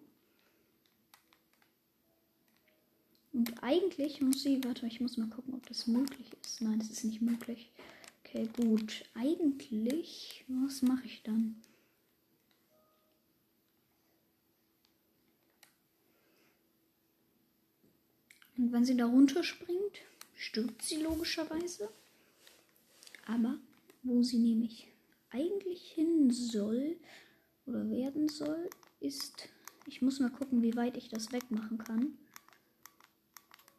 Und eigentlich muss sie, warte, ich muss mal gucken, ob das möglich ist. Nein, das ist nicht möglich. Okay, gut. Eigentlich, was mache ich dann? Und wenn sie da runterspringt, stirbt sie logischerweise. Aber wo sie nämlich eigentlich hin soll oder werden soll, ist, ich muss mal gucken, wie weit ich das wegmachen kann,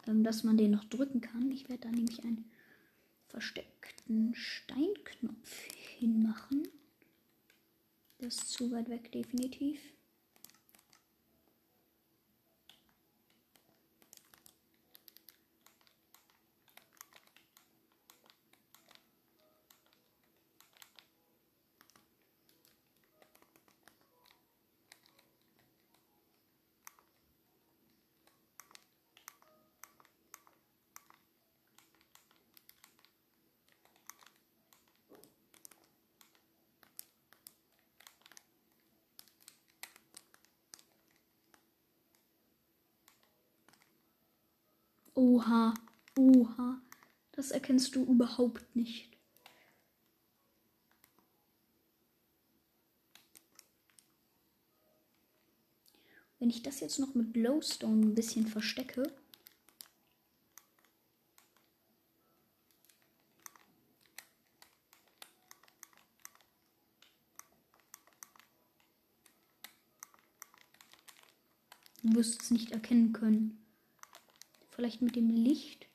ähm, dass man den noch drücken kann. Ich werde da nämlich einen versteckten Steinknopf hinmachen. Das ist zu weit weg, definitiv. Oha, oha, das erkennst du überhaupt nicht. Wenn ich das jetzt noch mit Glowstone ein bisschen verstecke, Du wirst es nicht erkennen können. Vielleicht mit dem Licht?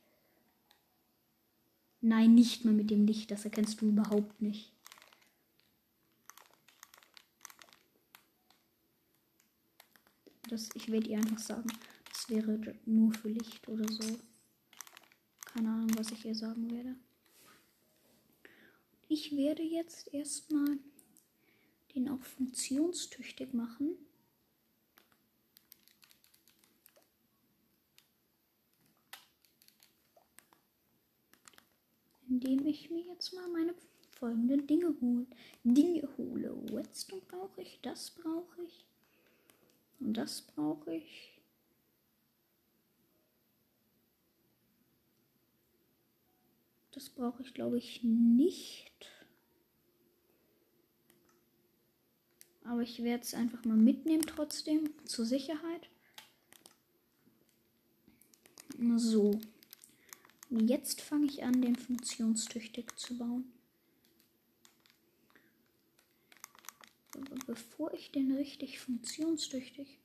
Nein, nicht mal mit dem Licht. Das erkennst du überhaupt nicht. Das, ich werde ihr einfach sagen, das wäre nur für Licht oder so. Keine Ahnung, was ich ihr sagen werde. Ich werde jetzt erstmal den auch funktionstüchtig machen. Indem ich mir jetzt mal meine folgenden Dinge hole. Dinge hole. Redstone brauche ich, das brauche ich. Und das brauche ich. Das brauche ich, glaube ich, nicht. Aber ich werde es einfach mal mitnehmen trotzdem, zur Sicherheit. So. Jetzt fange ich an, den funktionstüchtig zu bauen. Aber bevor ich den richtig funktionstüchtig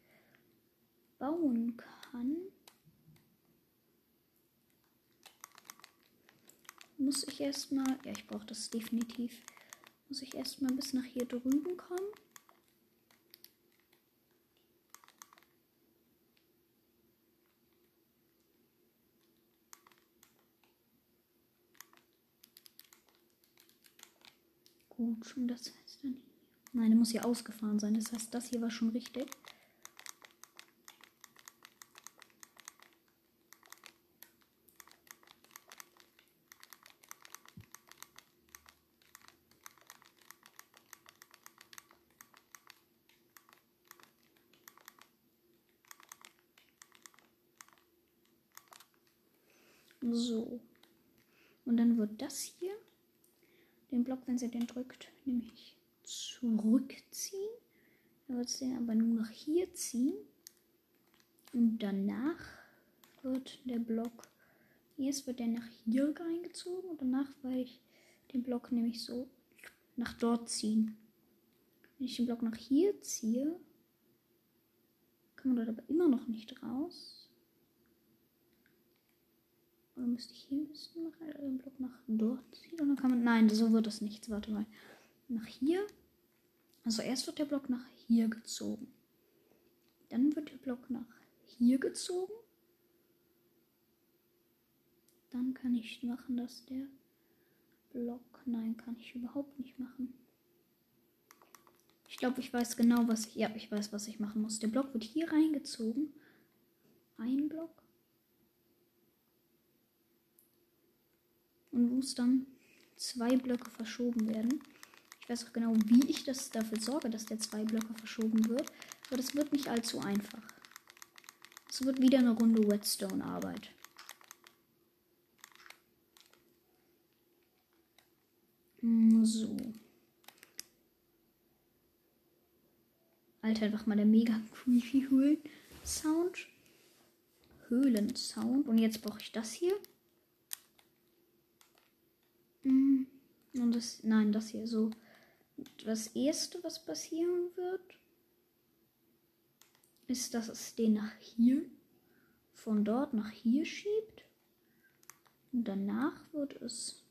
bauen kann, muss ich erstmal, ja, ich brauche das definitiv, muss ich erstmal bis nach hier drüben kommen. Gut, schon das heißt dann. Nein, der muss hier ausgefahren sein. Das heißt, das hier war schon richtig. So. Und dann wird das hier Block, wenn sie den drückt, nämlich zurückziehen. Dann wird den aber nur noch hier ziehen. Und danach wird der Block, erst wird der nach hier reingezogen und danach werde ich den Block nämlich so nach dort ziehen. Wenn ich den Block nach hier ziehe, kann man dort aber immer noch nicht raus. Oder müsste ich hier ein bisschen machen? Oder den Block nach dort ziehen? Und dann kann man. Nein, so wird es nichts. Warte mal. Nach hier. Also erst wird der Block nach hier gezogen. Dann wird der Block nach hier gezogen. Dann kann ich machen, dass der Block. Nein, kann ich überhaupt nicht machen. Ich glaube, ich weiß genau, was ich. Ja, ich weiß, was ich machen muss. Der Block wird hier reingezogen. Ein Block. Und muss dann zwei Blöcke verschoben werden. Ich weiß auch genau, wie ich das dafür sorge, dass der zwei Blöcke verschoben wird. Aber das wird nicht allzu einfach. Es wird wieder eine Runde Whetstone-Arbeit. Hm, so. Alter, einfach mal der mega creepy Höhlen-Sound. Höhlen-Sound. Und jetzt brauche ich das hier. Hm, und das, nein, das hier so. Das erste, was passieren wird, ist, dass es den nach hier, von dort nach hier schiebt. Und danach wird es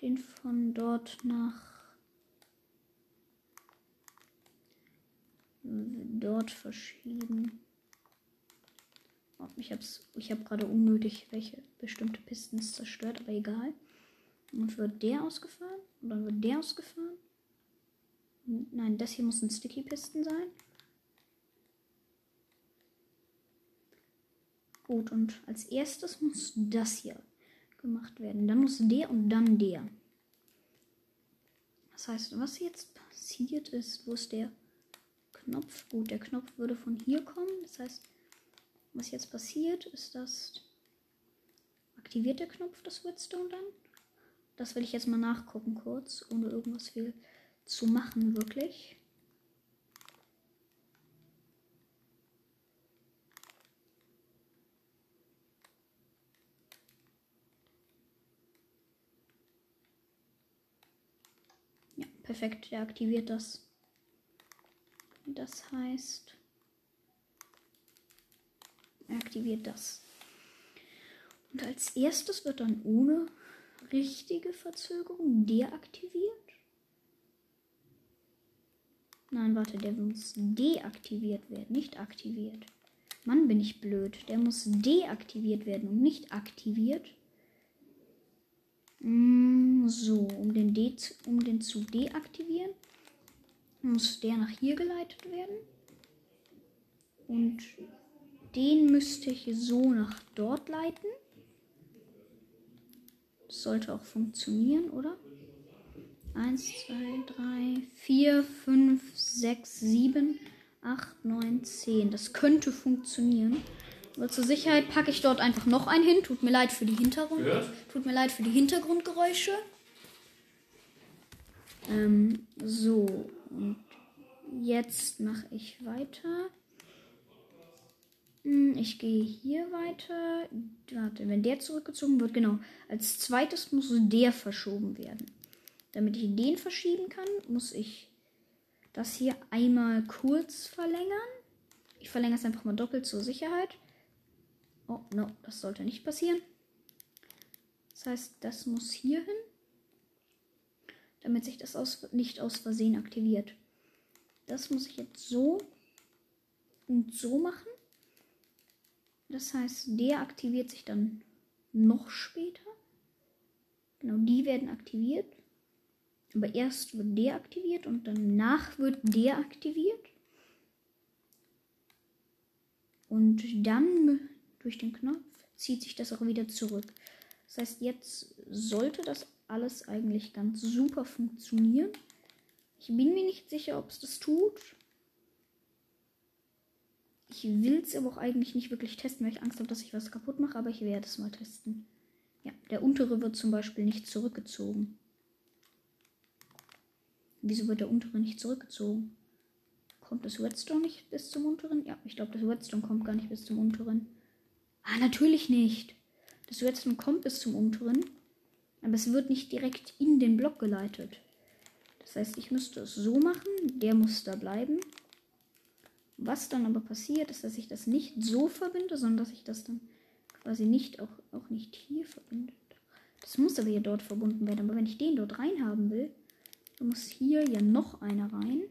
den von dort nach dort verschieben. Ich habe ich hab gerade unnötig welche bestimmte Pistons zerstört, aber egal. Und wird der ausgefahren dann wird der ausgefahren. Nein, das hier muss ein Sticky Piston sein. Gut, und als erstes muss das hier gemacht werden. Dann muss der und dann der. Das heißt, was jetzt passiert ist, wo ist der Knopf? Gut, der Knopf würde von hier kommen. Das heißt, was jetzt passiert, ist, dass aktiviert der Knopf das Whetstone dann. Das will ich jetzt mal nachgucken kurz, ohne irgendwas viel zu machen, wirklich. Ja, perfekt, der aktiviert das. Das heißt, er aktiviert das. Und als erstes wird dann ohne richtige Verzögerung deaktiviert. Nein, warte, der muss deaktiviert werden, nicht aktiviert. Mann, bin ich blöd. Der muss deaktiviert werden und nicht aktiviert. Mm, so, um den, De um den zu deaktivieren, muss der nach hier geleitet werden. Und den müsste ich so nach dort leiten. Das sollte auch funktionieren, oder? 1, 2, 3, 4, 5, 6, 7, 8, 9, 10. Das könnte funktionieren. Aber zur Sicherheit packe ich dort einfach noch einen hin. Tut mir leid für die Hintergrund. Ja. Tut mir leid für die Hintergrundgeräusche. Ähm, so. Und jetzt mache ich weiter. Hm, ich gehe hier weiter. Warte, wenn der zurückgezogen wird, genau. Als zweites muss der verschoben werden. Damit ich den verschieben kann, muss ich das hier einmal kurz verlängern. Ich verlängere es einfach mal doppelt zur Sicherheit. Oh, no, das sollte nicht passieren. Das heißt, das muss hier hin, damit sich das aus, nicht aus Versehen aktiviert. Das muss ich jetzt so und so machen. Das heißt, der aktiviert sich dann noch später. Genau, die werden aktiviert. Aber erst wird deaktiviert und danach wird deaktiviert. Und dann durch den Knopf zieht sich das auch wieder zurück. Das heißt, jetzt sollte das alles eigentlich ganz super funktionieren. Ich bin mir nicht sicher, ob es das tut. Ich will es aber auch eigentlich nicht wirklich testen, weil ich Angst habe, dass ich was kaputt mache, aber ich werde es mal testen. Ja, der untere wird zum Beispiel nicht zurückgezogen. Wieso wird der untere nicht zurückgezogen? Kommt das Redstone nicht bis zum unteren? Ja, ich glaube, das Redstone kommt gar nicht bis zum unteren. Ah, natürlich nicht. Das Redstone kommt bis zum unteren, aber es wird nicht direkt in den Block geleitet. Das heißt, ich müsste es so machen, der muss da bleiben. Was dann aber passiert, ist, dass ich das nicht so verbinde, sondern dass ich das dann quasi nicht auch, auch nicht hier verbinde. Das muss aber hier dort verbunden werden. Aber wenn ich den dort rein haben will, dann muss hier ja noch einer rein.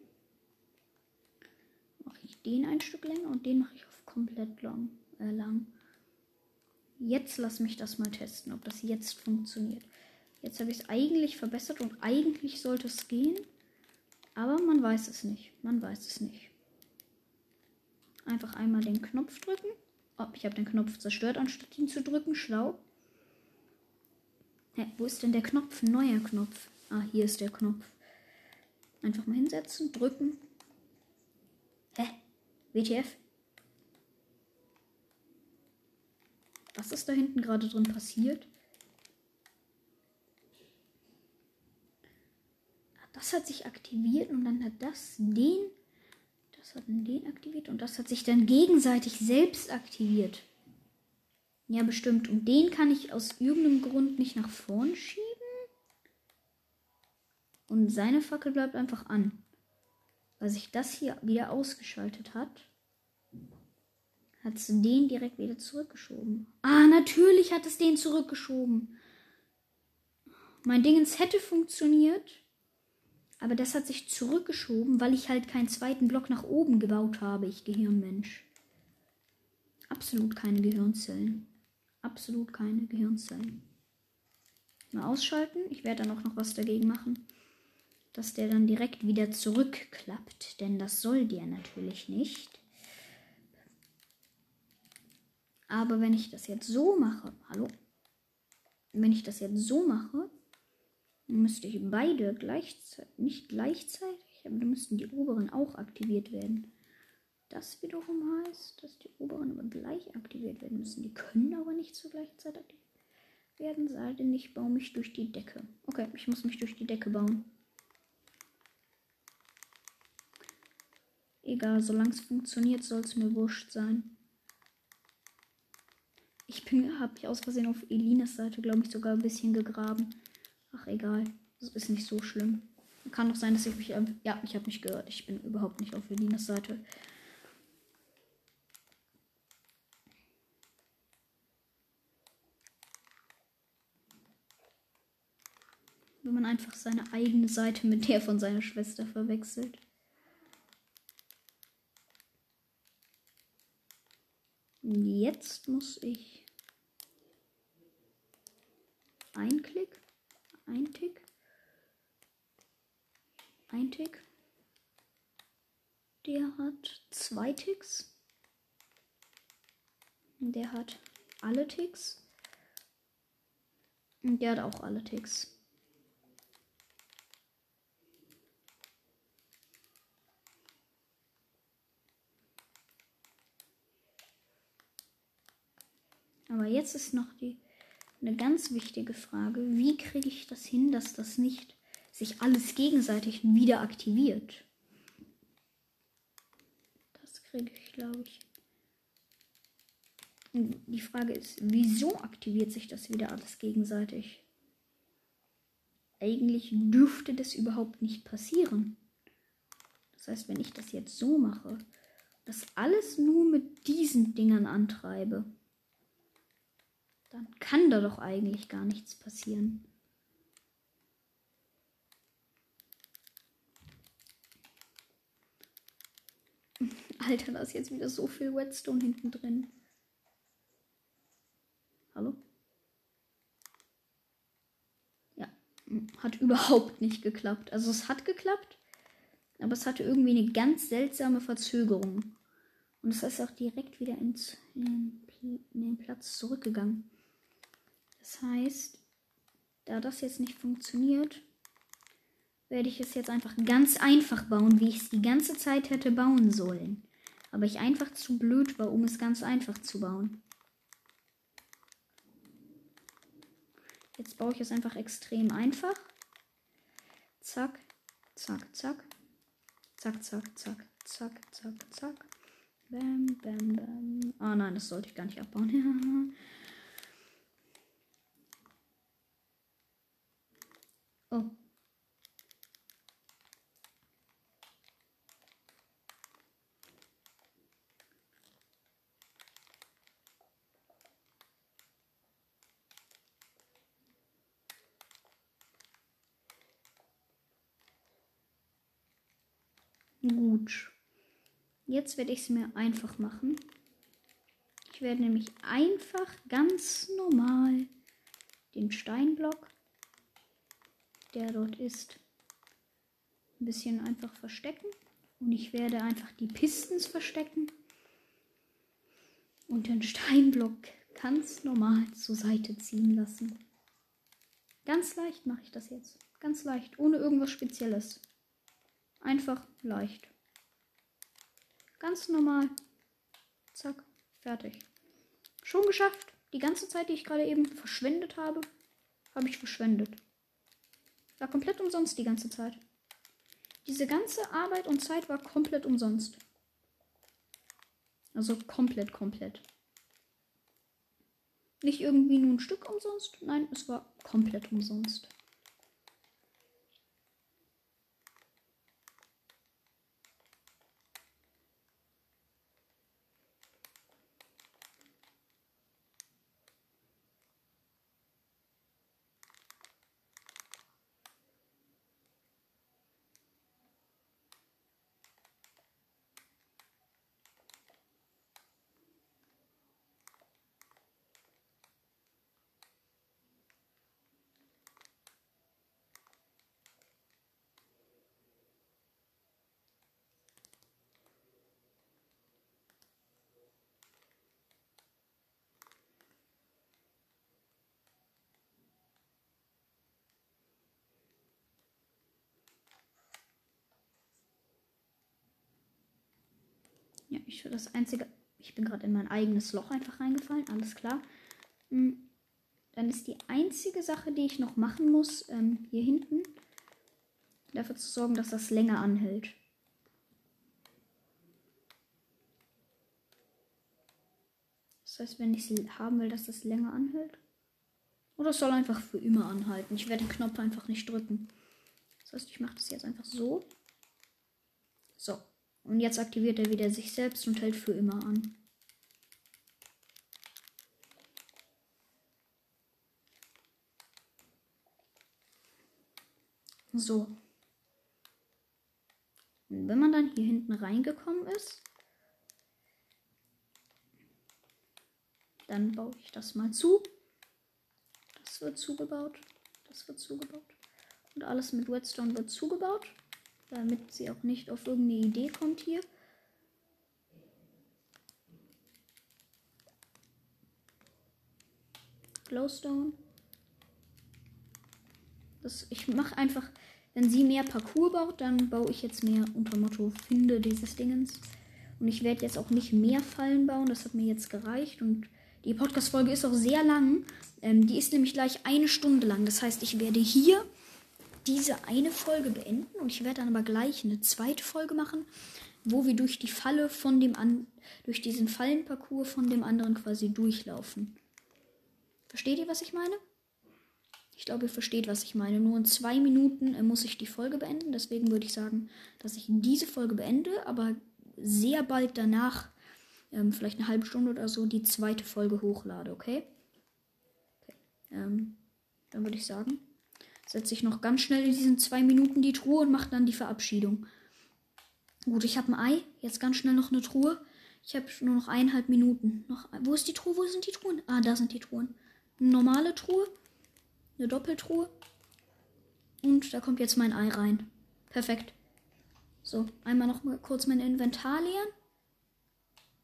Mache ich den ein Stück länger und den mache ich auf komplett lang. Äh, lang. Jetzt lass mich das mal testen, ob das jetzt funktioniert. Jetzt habe ich es eigentlich verbessert und eigentlich sollte es gehen. Aber man weiß es nicht. Man weiß es nicht. Einfach einmal den Knopf drücken. Oh, ich habe den Knopf zerstört, anstatt ihn zu drücken. Schlau. Hä, wo ist denn der Knopf? Neuer Knopf. Ah, hier ist der Knopf. Einfach mal hinsetzen, drücken. Hä? WTF? Was ist da hinten gerade drin passiert? Das hat sich aktiviert und dann hat das den. Das hat den aktiviert und das hat sich dann gegenseitig selbst aktiviert. Ja, bestimmt. Und den kann ich aus irgendeinem Grund nicht nach vorn schieben. Und seine Fackel bleibt einfach an. Weil sich das hier wieder ausgeschaltet hat, hat es den direkt wieder zurückgeschoben. Ah, natürlich hat es den zurückgeschoben. Mein Dingens hätte funktioniert. Aber das hat sich zurückgeschoben, weil ich halt keinen zweiten Block nach oben gebaut habe, ich Gehirnmensch. Absolut keine Gehirnzellen. Absolut keine Gehirnzellen. Mal ausschalten. Ich werde dann auch noch was dagegen machen. Dass der dann direkt wieder zurückklappt. Denn das soll der natürlich nicht. Aber wenn ich das jetzt so mache. Hallo? Wenn ich das jetzt so mache, müsste ich beide gleichzeitig, nicht gleichzeitig, aber dann müssten die oberen auch aktiviert werden. Das wiederum heißt, dass die oberen aber gleich aktiviert werden müssen. Die können aber nicht zur gleichen Zeit aktiviert werden, sei denn ich baue mich durch die Decke. Okay, ich muss mich durch die Decke bauen. Egal, solange es funktioniert, soll es mir wurscht sein. Ich habe aus Versehen auf Elinas Seite, glaube ich, sogar ein bisschen gegraben. Egal. Das ist nicht so schlimm. Kann doch sein, dass ich mich. Ja, ich habe mich gehört. Ich bin überhaupt nicht auf Elinas Seite. Wenn man einfach seine eigene Seite mit der von seiner Schwester verwechselt. Jetzt muss ich ein ein Tick. Ein Tick. Der hat zwei Ticks. Der hat alle Ticks. Und der hat auch alle Ticks. Aber jetzt ist noch die eine ganz wichtige Frage. Wie kriege ich das hin, dass das nicht sich alles gegenseitig wieder aktiviert? Das kriege ich, glaube ich. Die Frage ist, wieso aktiviert sich das wieder alles gegenseitig? Eigentlich dürfte das überhaupt nicht passieren. Das heißt, wenn ich das jetzt so mache, das alles nur mit diesen Dingern antreibe, dann kann da doch eigentlich gar nichts passieren. Alter, da ist jetzt wieder so viel Whetstone hinten drin. Hallo? Ja, hat überhaupt nicht geklappt. Also es hat geklappt, aber es hatte irgendwie eine ganz seltsame Verzögerung. Und es ist auch direkt wieder ins, in, den, in den Platz zurückgegangen. Das heißt, da das jetzt nicht funktioniert, werde ich es jetzt einfach ganz einfach bauen, wie ich es die ganze Zeit hätte bauen sollen. Aber ich einfach zu blöd war, um es ganz einfach zu bauen. Jetzt baue ich es einfach extrem einfach. Zack, zack, zack. Zack, zack, zack, zack, zack, zack. Bam, bam, bam. Ah nein, das sollte ich gar nicht abbauen. Oh. Gut. Jetzt werde ich es mir einfach machen. Ich werde nämlich einfach ganz normal den Steinblock der dort ist, ein bisschen einfach verstecken. Und ich werde einfach die Pistons verstecken. Und den Steinblock ganz normal zur Seite ziehen lassen. Ganz leicht mache ich das jetzt. Ganz leicht, ohne irgendwas Spezielles. Einfach leicht. Ganz normal. Zack, fertig. Schon geschafft. Die ganze Zeit, die ich gerade eben verschwendet habe, habe ich verschwendet. War komplett umsonst die ganze Zeit. Diese ganze Arbeit und Zeit war komplett umsonst. Also komplett, komplett. Nicht irgendwie nur ein Stück umsonst. Nein, es war komplett umsonst. Ja, ich das einzige. Ich bin gerade in mein eigenes Loch einfach reingefallen. Alles klar. Hm, dann ist die einzige Sache, die ich noch machen muss, ähm, hier hinten, dafür zu sorgen, dass das länger anhält. Das heißt, wenn ich sie haben will, dass das länger anhält. Oder es soll einfach für immer anhalten. Ich werde den Knopf einfach nicht drücken. Das heißt, ich mache das jetzt einfach so. So. Und jetzt aktiviert er wieder sich selbst und hält für immer an. So. Und wenn man dann hier hinten reingekommen ist, dann baue ich das mal zu. Das wird zugebaut. Das wird zugebaut. Und alles mit Redstone wird zugebaut damit sie auch nicht auf irgendeine Idee kommt hier. Glowstone. Das, ich mache einfach, wenn sie mehr Parcours baut, dann baue ich jetzt mehr unter Motto finde dieses Dingens. Und ich werde jetzt auch nicht mehr Fallen bauen. Das hat mir jetzt gereicht. Und die Podcast-Folge ist auch sehr lang. Ähm, die ist nämlich gleich eine Stunde lang. Das heißt, ich werde hier diese eine Folge beenden und ich werde dann aber gleich eine zweite Folge machen, wo wir durch die Falle von dem an durch diesen Fallenparcours von dem anderen quasi durchlaufen. Versteht ihr, was ich meine? Ich glaube, ihr versteht, was ich meine. Nur in zwei Minuten äh, muss ich die Folge beenden. Deswegen würde ich sagen, dass ich diese Folge beende, aber sehr bald danach, ähm, vielleicht eine halbe Stunde oder so, die zweite Folge hochlade, okay? okay. Ähm, dann würde ich sagen, setze ich noch ganz schnell in diesen zwei Minuten die Truhe und mache dann die Verabschiedung. Gut, ich habe ein Ei. Jetzt ganz schnell noch eine Truhe. Ich habe nur noch eineinhalb Minuten. Noch, wo ist die Truhe? Wo sind die Truhen? Ah, da sind die Truhen. Eine normale Truhe. Eine Doppeltruhe. Und da kommt jetzt mein Ei rein. Perfekt. So, einmal noch mal kurz mein Inventar leeren.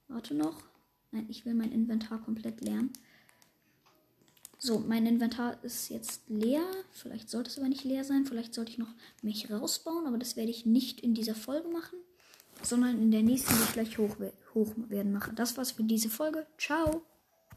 Warte noch. Nein, ich will mein Inventar komplett leeren. So, mein Inventar ist jetzt leer. Vielleicht sollte es aber nicht leer sein. Vielleicht sollte ich noch mich rausbauen, aber das werde ich nicht in dieser Folge machen, sondern in der nächsten, die ich gleich hoch, hoch werden mache. Das war's für diese Folge. Ciao!